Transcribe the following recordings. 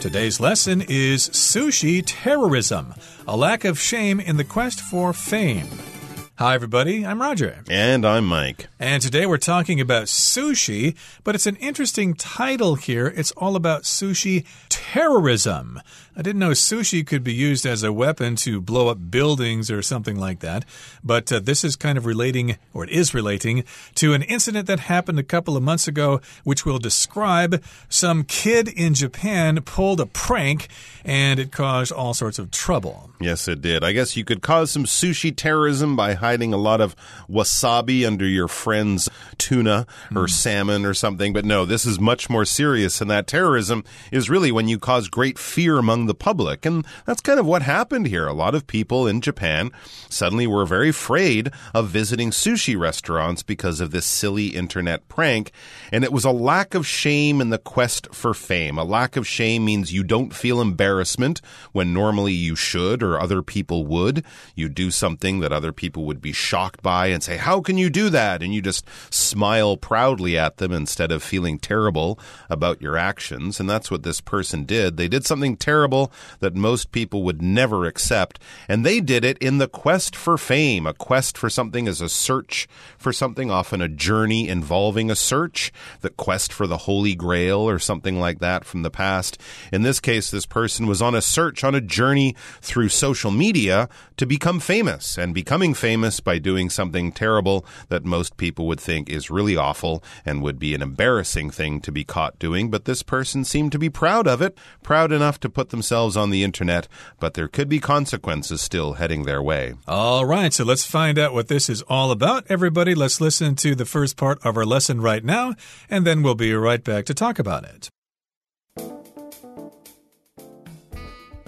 Today's lesson is sushi terrorism, a lack of shame in the quest for fame. Hi, everybody. I'm Roger. And I'm Mike. And today we're talking about sushi, but it's an interesting title here. It's all about sushi terrorism. I didn't know sushi could be used as a weapon to blow up buildings or something like that. But uh, this is kind of relating, or it is relating, to an incident that happened a couple of months ago, which we'll describe. Some kid in Japan pulled a prank, and it caused all sorts of trouble. Yes, it did. I guess you could cause some sushi terrorism by hiding a lot of wasabi under your friend's tuna or mm. salmon or something. But no, this is much more serious, and that terrorism is really when you cause great fear among the public. And that's kind of what happened here. A lot of people in Japan suddenly were very afraid of visiting sushi restaurants because of this silly internet prank. And it was a lack of shame in the quest for fame. A lack of shame means you don't feel embarrassment when normally you should or other people would. You do something that other people would be shocked by and say, How can you do that? And you just smile proudly at them instead of feeling terrible about your actions. And that's what this person did. They did something terrible that most people would never accept. And they did it in the quest for fame. A quest for something is a search for something, often a journey involving a search. The quest for the Holy Grail or something like that from the past. In this case, this person was on a search, on a journey through social media to become famous and becoming famous by doing something terrible that most people would think is really awful and would be an embarrassing thing to be caught doing. But this person seemed to be proud of it, proud enough to put themselves themselves on the internet, but there could be consequences still heading their way. All right, so let's find out what this is all about. Everybody, let's listen to the first part of our lesson right now, and then we'll be right back to talk about it.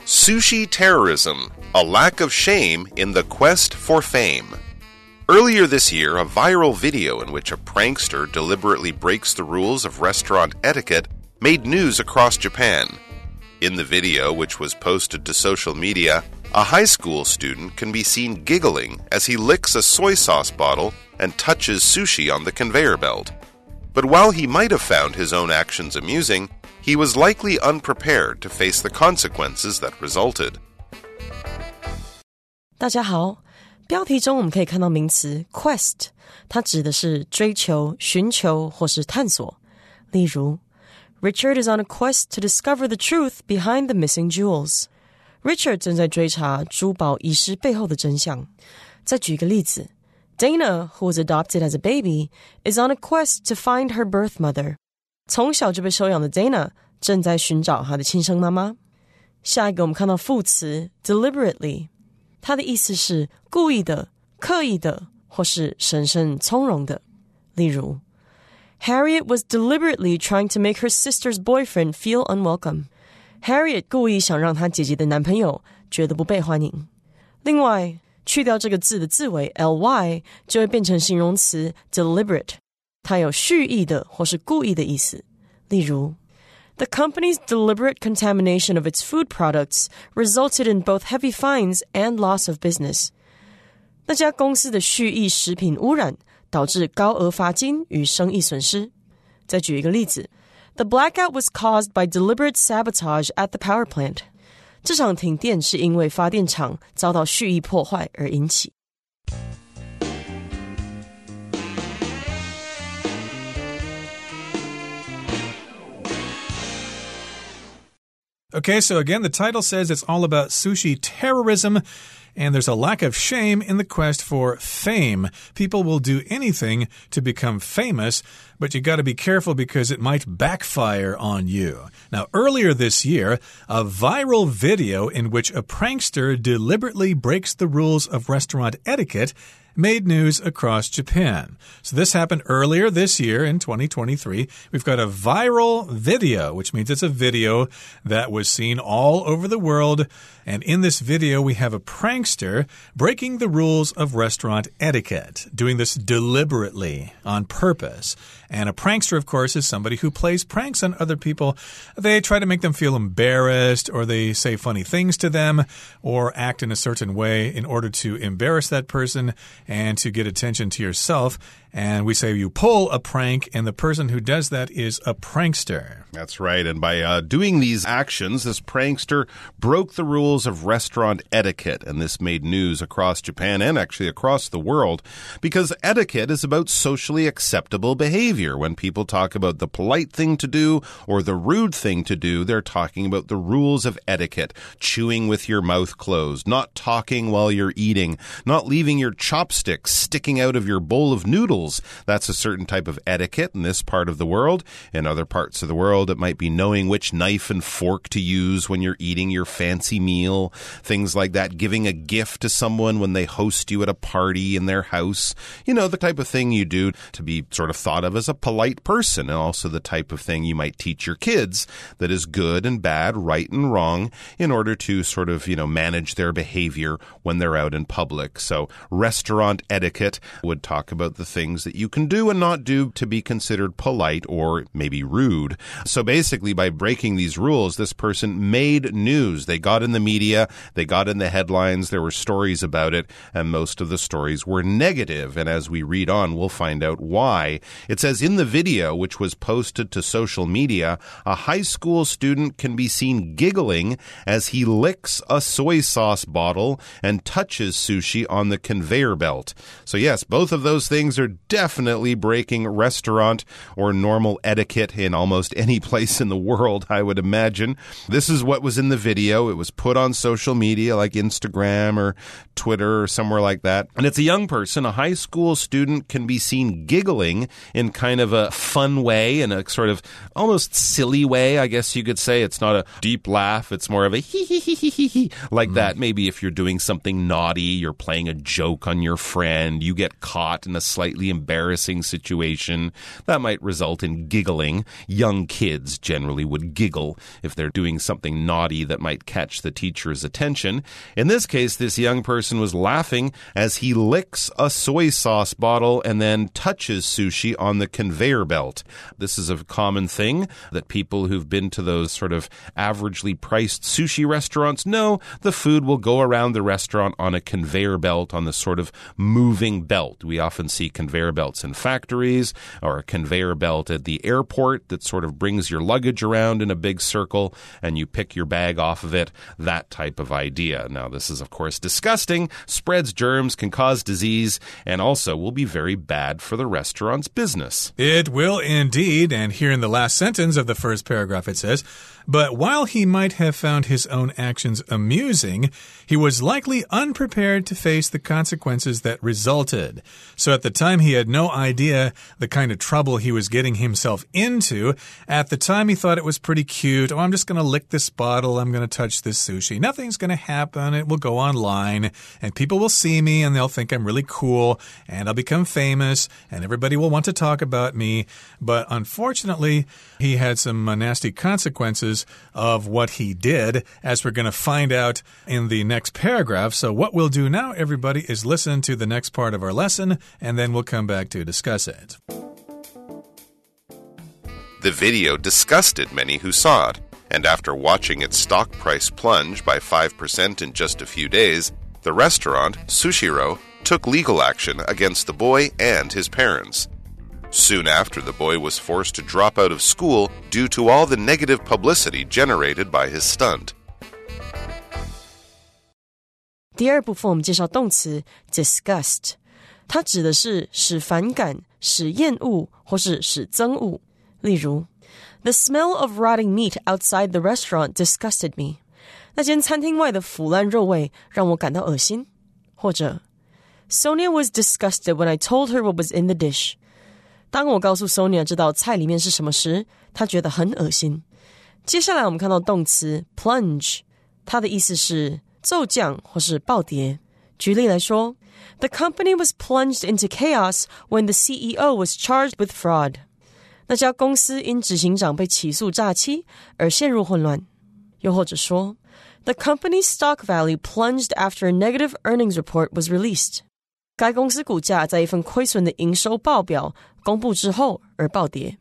Sushi terrorism, a lack of shame in the quest for fame. Earlier this year, a viral video in which a prankster deliberately breaks the rules of restaurant etiquette made news across Japan. In the video, which was posted to social media, a high school student can be seen giggling as he licks a soy sauce bottle and touches sushi on the conveyor belt. But while he might have found his own actions amusing, he was likely unprepared to face the consequences that resulted. 大家好，标题中我们可以看到名词 quest，它指的是追求、寻求或是探索。例如 Richard is on a quest to discover the truth behind the missing jewels. Richard 正在追查珠宝遗失背后的真相。再举一个例子，Dana, who was adopted as a baby, is on a quest to find her birth mother. 从小就被收养的 Dana 正在寻找她的亲生妈妈。下一个，我们看到副词 deliberately，它的意思是故意的、刻意的，或是神圣从容的。例如 Harriet was deliberately trying to make her sister's boyfriend feel unwelcome. Harriet 故意想让她姐姐的男朋友觉得不被欢迎。另外，去掉这个字的字尾 ly，就会变成形容词 deliberate，它有蓄意的或是故意的意思。例如，The company's deliberate contamination of its food products resulted in both heavy fines and loss of business。那家公司的蓄意食品污染 导致高额罚金与生意损失。再举一个例子，The blackout was caused by deliberate sabotage at the power plant。这场停电是因为发电厂遭到蓄意破坏而引起。Okay, so again, the title says it's all about sushi terrorism and there's a lack of shame in the quest for fame. People will do anything to become famous, but you got to be careful because it might backfire on you. Now, earlier this year, a viral video in which a prankster deliberately breaks the rules of restaurant etiquette made news across Japan. So this happened earlier this year in 2023. We've got a viral video, which means it's a video that was seen all over the world. And in this video, we have a prankster breaking the rules of restaurant etiquette, doing this deliberately on purpose. And a prankster, of course, is somebody who plays pranks on other people. They try to make them feel embarrassed, or they say funny things to them, or act in a certain way in order to embarrass that person and to get attention to yourself. And we say you pull a prank, and the person who does that is a prankster. That's right. And by uh, doing these actions, this prankster broke the rules of restaurant etiquette. And this made news across Japan and actually across the world because etiquette is about socially acceptable behavior. When people talk about the polite thing to do or the rude thing to do, they're talking about the rules of etiquette. Chewing with your mouth closed, not talking while you're eating, not leaving your chopsticks sticking out of your bowl of noodles that's a certain type of etiquette in this part of the world. In other parts of the world, it might be knowing which knife and fork to use when you're eating your fancy meal, things like that, giving a gift to someone when they host you at a party in their house. You know, the type of thing you do to be sort of thought of as a polite person, and also the type of thing you might teach your kids that is good and bad, right and wrong, in order to sort of, you know, manage their behavior when they're out in public. So, restaurant etiquette would talk about the things things that you can do and not do to be considered polite or maybe rude. So basically, by breaking these rules, this person made news. They got in the media, they got in the headlines, there were stories about it, and most of the stories were negative. And as we read on, we'll find out why. It says in the video, which was posted to social media, a high school student can be seen giggling as he licks a soy sauce bottle and touches sushi on the conveyor belt. So, yes, both of those things are definitely breaking restaurant or normal etiquette in almost any place in the world, I would imagine. This is what was in the video. It was put on social media like Instagram or Twitter or somewhere like that. And it's a young person, a high school student can be seen giggling in kind of a fun way, in a sort of almost silly way, I guess you could say. It's not a deep laugh, it's more of a hee hee hee hee hee hee, like mm. that. Maybe if you're doing something naughty, you're playing a joke on your friend, you get caught in a slightly embarrassing situation that might result in giggling. Young kids generally would giggle if they're doing something naughty that might catch the teacher's attention. In this case, this young person was laughing as he licks a soy sauce bottle and then touches sushi on the conveyor belt. This is a common thing that people who've been to those sort of averagely priced sushi restaurants know the food will go around the restaurant on a conveyor belt on the sort of moving belt. We often see conveyor belts in factories or a conveyor belt at the airport that sort of brings your luggage around in a big circle and you pick your bag off of it. That type of idea. Now, this is, of course, disgusting, spreads germs, can cause disease, and also will be very bad for the restaurant's business. It will indeed. And here in the last sentence of the first paragraph, it says, but while he might have found his own actions amusing, he was likely unprepared to face the consequences that resulted. So at the time, he had no idea the kind of trouble he was getting himself into. At the time, he thought it was pretty cute. Oh, I'm just going to lick this bottle. I'm going to touch this sushi. Nothing's going to happen. It will go online, and people will see me, and they'll think I'm really cool, and I'll become famous, and everybody will want to talk about me. But unfortunately, he had some uh, nasty consequences of what he did, as we're going to find out in the next paragraph. So, what we'll do now, everybody, is listen to the next part of our lesson, and then we'll come back to discuss it. The video disgusted many who saw it, and after watching its stock price plunge by 5% in just a few days, the restaurant, Sushiro, took legal action against the boy and his parents. Soon after, the boy was forced to drop out of school due to all the negative publicity generated by his stunt. 第二部分我们介绍动词 disgust，它指的是使反感、使厌恶或是使憎恶。例如，The smell of rotting meat outside the restaurant disgusted me。那间餐厅外的腐烂肉味让我感到恶心。或者，Sonia was disgusted when I told her what was in the dish。 当我告诉 Sonia 这道菜里面是什么时，她觉得很恶心。接下来我们看到动词 plunge，它的意思是骤降或是暴跌。举例来说，The company was plunged into chaos when the CEO was charged with fraud。那家公司因执行长被起诉诈欺而陷入混乱。又或者说，The company's stock value plunged after a negative earnings report was released。该公司股价在一份亏损的营收报表 公布之后而暴跌。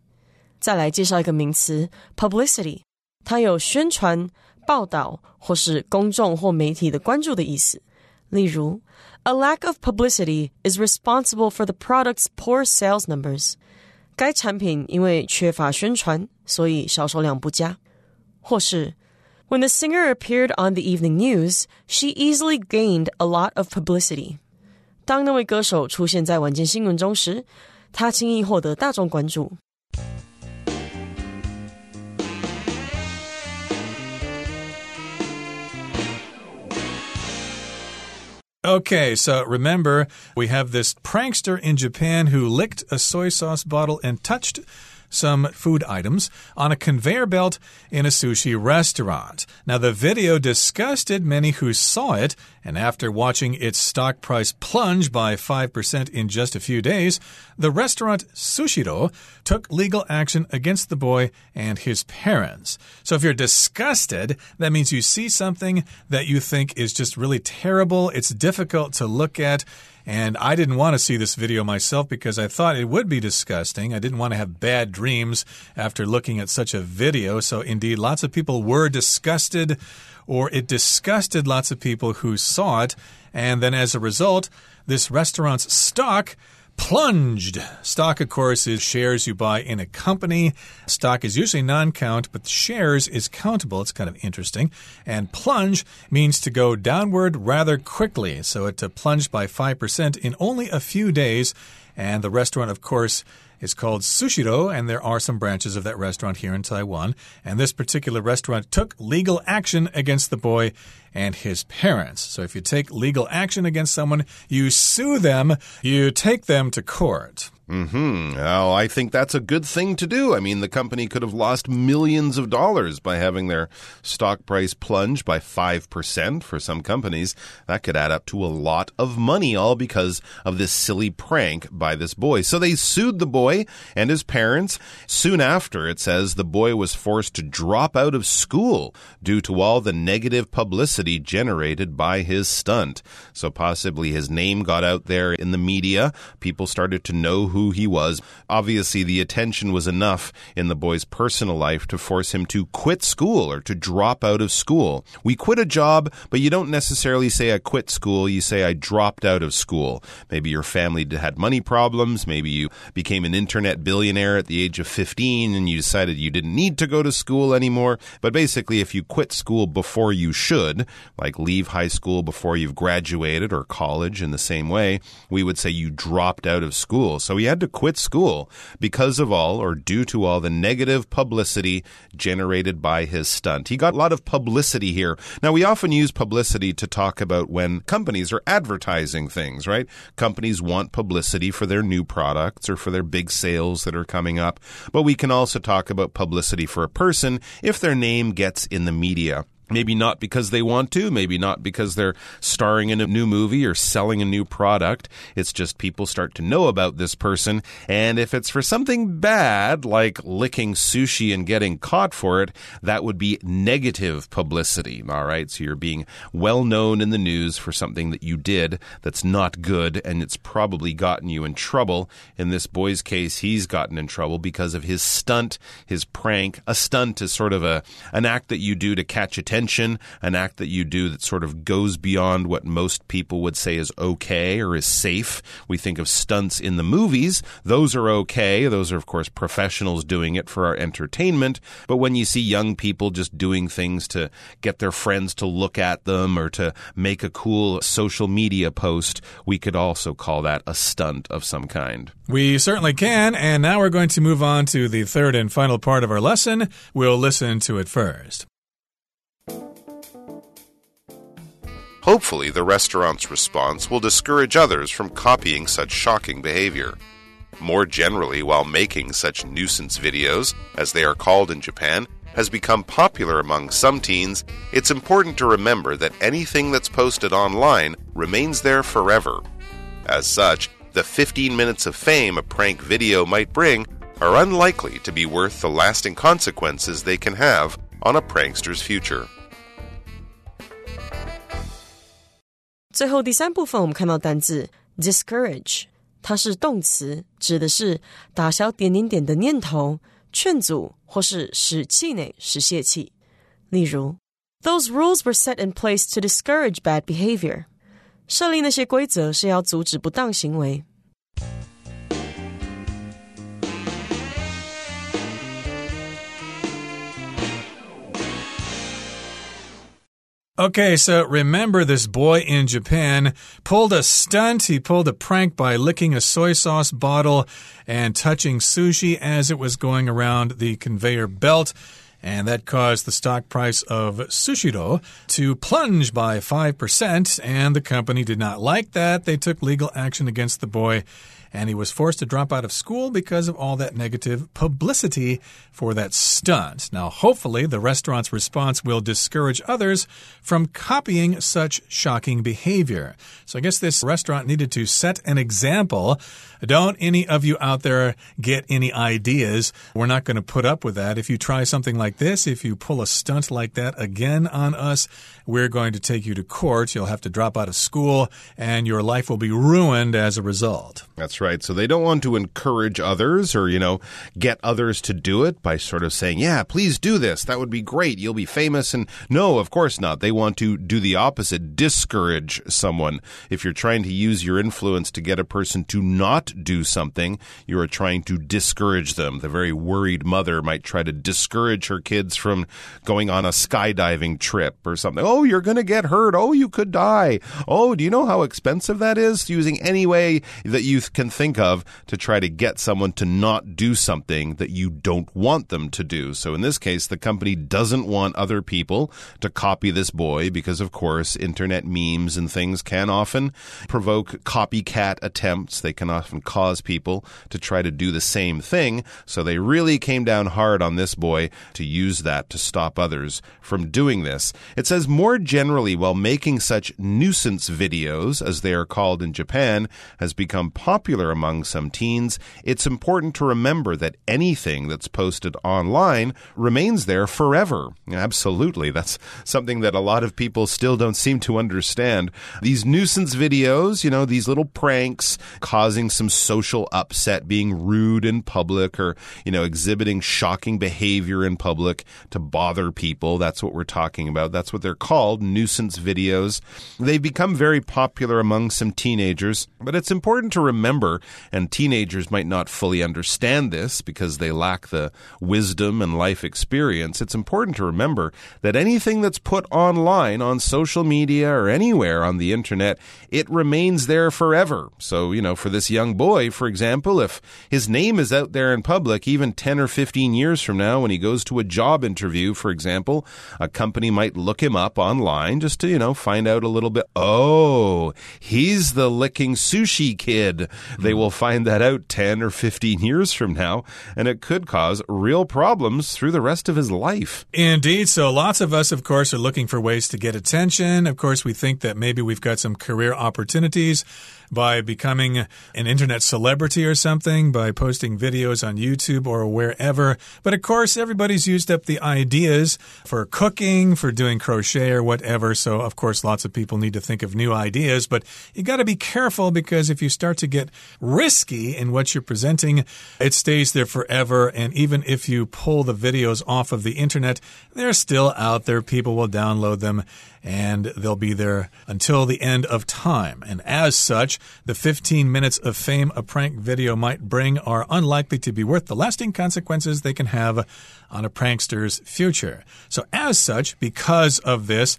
再来介绍一个名词 publicity，它有宣传、报道或是公众或媒体的关注的意思。例如，A A lack of publicity is responsible for the product's poor sales numbers. 该产品因为缺乏宣传，所以销售量不佳。或是 When the singer appeared on the evening news, she easily gained a lot of publicity. 当那位歌手出现在晚间新闻中时， 他轻易获得大众关注。Okay, so remember, we have this prankster in Japan who licked a soy sauce bottle and touched some food items on a conveyor belt in a sushi restaurant. Now, the video disgusted many who saw it, and after watching its stock price plunge by 5% in just a few days, the restaurant Sushiro took legal action against the boy and his parents. So, if you're disgusted, that means you see something that you think is just really terrible, it's difficult to look at and I didn't want to see this video myself because I thought it would be disgusting. I didn't want to have bad dreams after looking at such a video. So, indeed, lots of people were disgusted, or it disgusted lots of people who saw it. And then as a result, this restaurant's stock plunged. Stock, of course, is shares you buy in a company. Stock is usually non count, but shares is countable. It's kind of interesting. And plunge means to go downward rather quickly. So it uh, plunged by 5% in only a few days. And the restaurant, of course, is called Sushiro, and there are some branches of that restaurant here in Taiwan. And this particular restaurant took legal action against the boy and his parents. So if you take legal action against someone, you sue them, you take them to court. Hmm. Well, I think that's a good thing to do. I mean, the company could have lost millions of dollars by having their stock price plunge by 5% for some companies. That could add up to a lot of money, all because of this silly prank by this boy. So they sued the boy and his parents. Soon after, it says the boy was forced to drop out of school due to all the negative publicity generated by his stunt. So possibly his name got out there in the media. People started to know who who he was. Obviously, the attention was enough in the boy's personal life to force him to quit school or to drop out of school. We quit a job, but you don't necessarily say I quit school, you say I dropped out of school. Maybe your family had money problems, maybe you became an internet billionaire at the age of 15 and you decided you didn't need to go to school anymore. But basically, if you quit school before you should, like leave high school before you've graduated or college in the same way, we would say you dropped out of school. So he had to quit school because of all or due to all the negative publicity generated by his stunt. He got a lot of publicity here. Now, we often use publicity to talk about when companies are advertising things, right? Companies want publicity for their new products or for their big sales that are coming up. But we can also talk about publicity for a person if their name gets in the media. Maybe not because they want to, maybe not because they're starring in a new movie or selling a new product. It's just people start to know about this person. And if it's for something bad, like licking sushi and getting caught for it, that would be negative publicity. All right. So you're being well known in the news for something that you did that's not good, and it's probably gotten you in trouble. In this boy's case, he's gotten in trouble because of his stunt, his prank. A stunt is sort of a, an act that you do to catch attention attention, an act that you do that sort of goes beyond what most people would say is okay or is safe. We think of stunts in the movies. Those are okay. Those are, of course, professionals doing it for our entertainment. But when you see young people just doing things to get their friends to look at them or to make a cool social media post, we could also call that a stunt of some kind. We certainly can. And now we're going to move on to the third and final part of our lesson. We'll listen to it first. Hopefully, the restaurant's response will discourage others from copying such shocking behavior. More generally, while making such nuisance videos, as they are called in Japan, has become popular among some teens, it's important to remember that anything that's posted online remains there forever. As such, the 15 minutes of fame a prank video might bring are unlikely to be worth the lasting consequences they can have on a prankster's future. 最后第三部分，我们看到单字 discourage，它是动词，指的是打消点点点的念头，劝阻或是使气馁、使泄气。例如，Those rules were set in place to discourage bad behavior。设立那些规则是要阻止不当行为。Okay, so remember this boy in Japan pulled a stunt. He pulled a prank by licking a soy sauce bottle and touching sushi as it was going around the conveyor belt. And that caused the stock price of Sushiro to plunge by 5%. And the company did not like that. They took legal action against the boy and he was forced to drop out of school because of all that negative publicity for that stunt. Now, hopefully, the restaurant's response will discourage others from copying such shocking behavior. So, I guess this restaurant needed to set an example. Don't any of you out there get any ideas. We're not going to put up with that. If you try something like this, if you pull a stunt like that again on us, we're going to take you to court. You'll have to drop out of school, and your life will be ruined as a result. That's right. So they don't want to encourage others or, you know, get others to do it by sort of saying, yeah, please do this. That would be great. You'll be famous. And no, of course not. They want to do the opposite, discourage someone. If you're trying to use your influence to get a person to not do something, you are trying to discourage them. The very worried mother might try to discourage her kids from going on a skydiving trip or something. Oh, you're going to get hurt. Oh, you could die. Oh, do you know how expensive that is? Using any way that you can think of to try to get someone to not do something that you don't want them to do. So in this case, the company doesn't want other people to copy this boy because, of course, internet memes and things can often provoke copycat attempts. They can often cause people to try to do the same thing. So they really came down hard on this boy to use that to stop others from doing this. It says more generally, while making such nuisance videos, as they are called in Japan, has become popular among some teens, it's important to remember that anything that's posted online remains there forever. Absolutely. That's something that a lot of people still don't seem to understand. These nuisance videos, you know, these little pranks causing some social upset, being rude in public or, you know, exhibiting shocking behavior in public to bother people. That's what we're talking about. That's what they're called, nuisance videos. They've become very popular among some teenagers, but it's important to remember, and teenagers might not fully understand this because they lack the wisdom and life experience. It's important to remember that anything that's put online on social media or anywhere on the internet, it remains there forever. So, you know, for this young boy, for example, if his name is out there in public, even 10 or 15 years from now, when he goes to a job interview, for example, a company might look him up online just to, you know, find out a little bit. Oh, he's the licking sushi kid. They will find that out 10 or 15 years from now, and it could cause real problems through the rest of his life. Indeed. So, lots of us, of course, are looking for ways to get attention. Of course, we think that maybe we've got some career opportunities by becoming an internet celebrity or something, by posting videos on YouTube or wherever. But of course, everybody's used up the ideas for cooking, for doing crochet or whatever. So, of course, lots of people need to think of new ideas. But you got to be careful because if you start to get risky in what you're presenting, it stays there forever. And even if you pull the videos off of the internet, they're still out there. People will download them and they'll be there until the end of time. And as such, the 15 minutes of fame a prank video might bring are unlikely to be worth the lasting consequences they can have on a prankster's future. So, as such, because of this,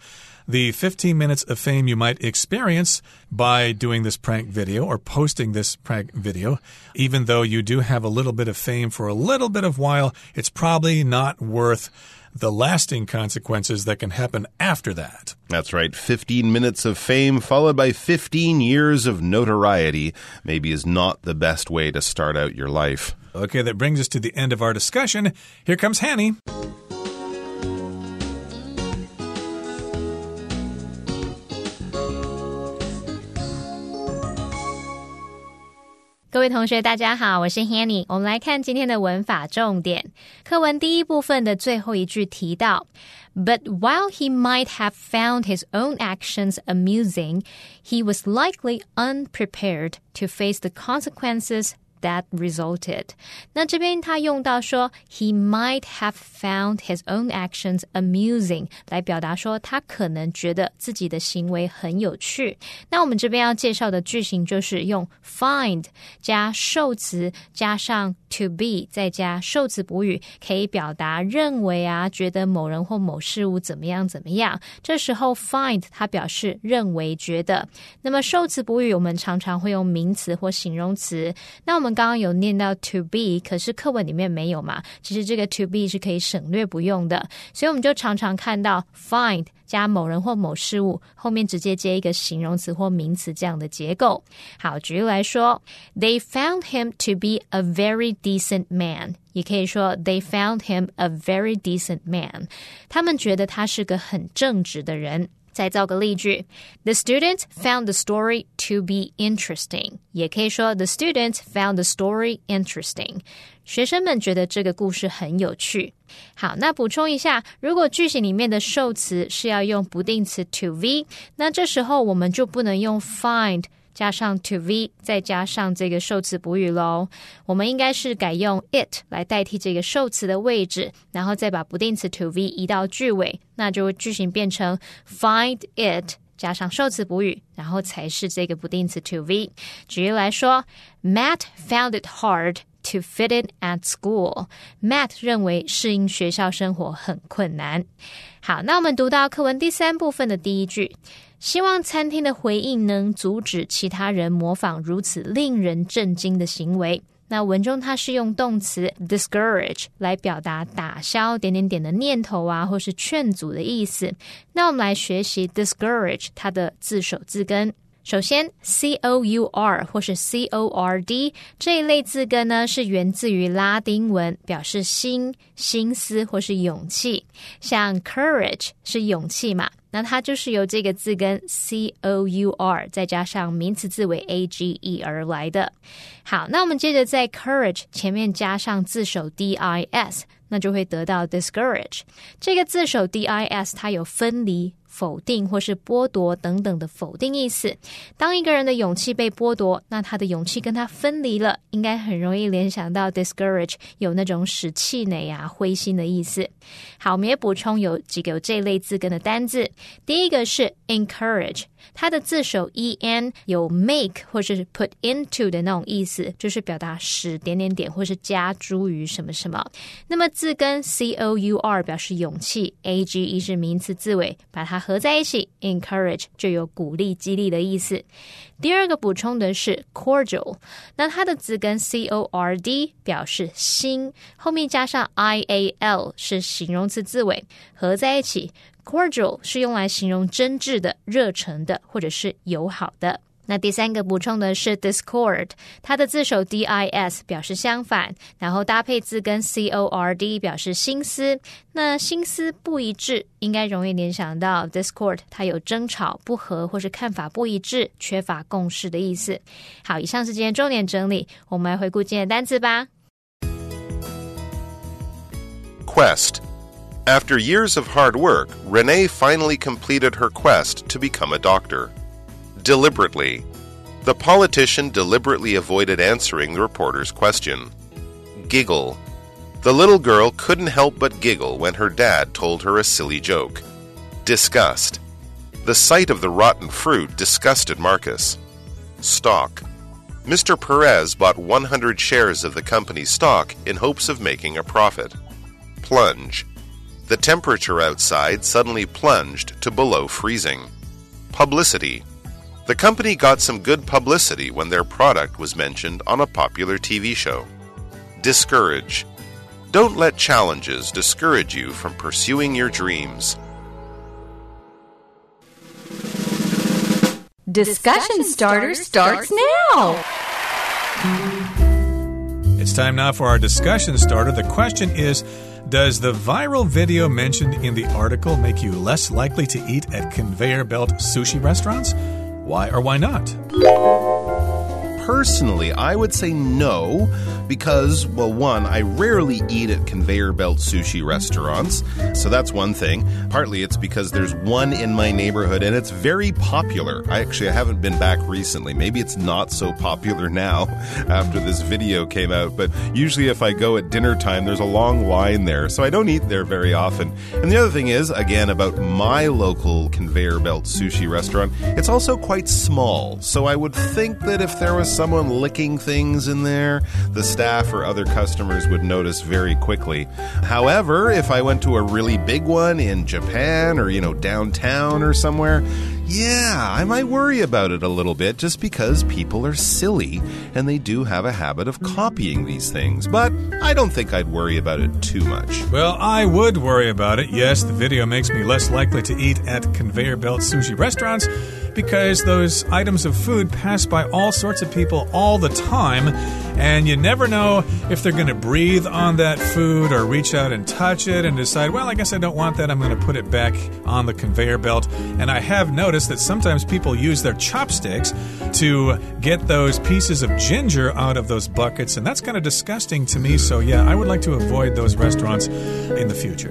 the 15 minutes of fame you might experience by doing this prank video or posting this prank video, even though you do have a little bit of fame for a little bit of while, it's probably not worth the lasting consequences that can happen after that. That's right. 15 minutes of fame followed by 15 years of notoriety maybe is not the best way to start out your life. Okay, that brings us to the end of our discussion. Here comes Hanny. 各位同学，大家好，我是 Hanny。我们来看今天的文法重点。课文第一部分的最后一句提到，But while he might have found his own actions amusing, he was likely unprepared to face the consequences that resulted。那这边他用到说，He might have found his own actions amusing，来表达说他可能觉得自己的行为很有趣。那我们这边要介绍的句型就是用 find 加受词加上 to be，再加受词补语，可以表达认为啊，觉得某人或某事物怎么样怎么样。这时候 find 它表示认为、觉得。那么受词补语我们常常会用名词或形容词。那我们刚刚有念到 to be，可是课文里面没有嘛？其实这个 to be 是可以省略不用的，所以我们就常常看到 find 加某人或某事物后面直接接一个形容词或名词这样的结构。好，举例来说，They found him to be a very decent man。也可以说 They found him a very decent man。他们觉得他是个很正直的人。再造个例句：The students found the story to be interesting。也可以说 The students found the story interesting。学生们觉得这个故事很有趣。好，那补充一下，如果句型里面的受词是要用不定词 to be，那这时候我们就不能用 find。加上 to v，再加上这个受词补语喽。我们应该是改用 it 来代替这个受词的位置，然后再把不定词 to v 移到句尾，那就句型变成 find it 加上受词补语，然后才是这个不定词 to v。举例来说，Matt found it hard to fit in at school。Matt 认为适应学校生活很困难。好，那我们读到课文第三部分的第一句。希望餐厅的回应能阻止其他人模仿如此令人震惊的行为。那文中它是用动词 discourage 来表达打消点点点的念头啊，或是劝阻的意思。那我们来学习 discourage 它的字首字根。首先，c o u r 或是 c o r d 这一类字根呢，是源自于拉丁文，表示心、心思或是勇气。像 courage 是勇气嘛？那它就是由这个字根 c o u r 再加上名词字尾 a g e 而来的。好，那我们接着在 courage 前面加上字首 d i s，那就会得到 discourage。这个字首 d i s 它有分离。否定或是剥夺等等的否定意思。当一个人的勇气被剥夺，那他的勇气跟他分离了，应该很容易联想到 discourage，有那种使气馁啊、灰心的意思。好，我们也补充有几个有这类字根的单字。第一个是 encourage。 它的字首 e n 有 make 或是 put into 的那种意思，就是表达使点点点或是加诸于什么什么。那么字根 c o u r 表示勇气，a g e 是名词字尾，把它合在一起 encourage 就有鼓励、激励的意思。第二个补充的是 cordial，那它的字根 c o r d 表示心，后面加上 i a l 是形容词字尾，合在一起。Cordial 是用来形容真挚的、热诚的，的或者是友好的。那第三个补充的是 discord，它的字首 d i s 表示相反，然后搭配字跟 c o r d 表示心思。那心思不一致，应该容易联想到 discord，它有争吵、不和或是看法不一致、缺乏共识的意思。好，以上是今天重点整理，我们来回顾今天的单词吧。Quest After years of hard work, Renee finally completed her quest to become a doctor. Deliberately. The politician deliberately avoided answering the reporter's question. Giggle. The little girl couldn't help but giggle when her dad told her a silly joke. Disgust. The sight of the rotten fruit disgusted Marcus. Stock. Mr. Perez bought 100 shares of the company's stock in hopes of making a profit. Plunge. The temperature outside suddenly plunged to below freezing. Publicity. The company got some good publicity when their product was mentioned on a popular TV show. Discourage. Don't let challenges discourage you from pursuing your dreams. Discussion starter starts now. It's time now for our discussion starter. The question is does the viral video mentioned in the article make you less likely to eat at conveyor belt sushi restaurants? Why or why not? Personally, I would say no because, well, one, I rarely eat at conveyor belt sushi restaurants, so that's one thing. Partly it's because there's one in my neighborhood and it's very popular. I actually I haven't been back recently. Maybe it's not so popular now after this video came out, but usually if I go at dinner time, there's a long line there, so I don't eat there very often. And the other thing is, again, about my local conveyor belt sushi restaurant, it's also quite small, so I would think that if there was someone licking things in there, the staff or other customers would notice very quickly. However, if I went to a really big one in Japan or, you know, downtown or somewhere, yeah, I might worry about it a little bit just because people are silly and they do have a habit of copying these things. But I don't think I'd worry about it too much. Well, I would worry about it. Yes, the video makes me less likely to eat at conveyor belt sushi restaurants because those items of food pass by all sorts of people all the time, and you never know if they're going to breathe on that food or reach out and touch it and decide, well, I guess I don't want that. I'm going to put it back on the conveyor belt. And I have noticed that sometimes people use their chopsticks to get those pieces of ginger out of those buckets, and that's kind of disgusting to me. So, yeah, I would like to avoid those restaurants in the future.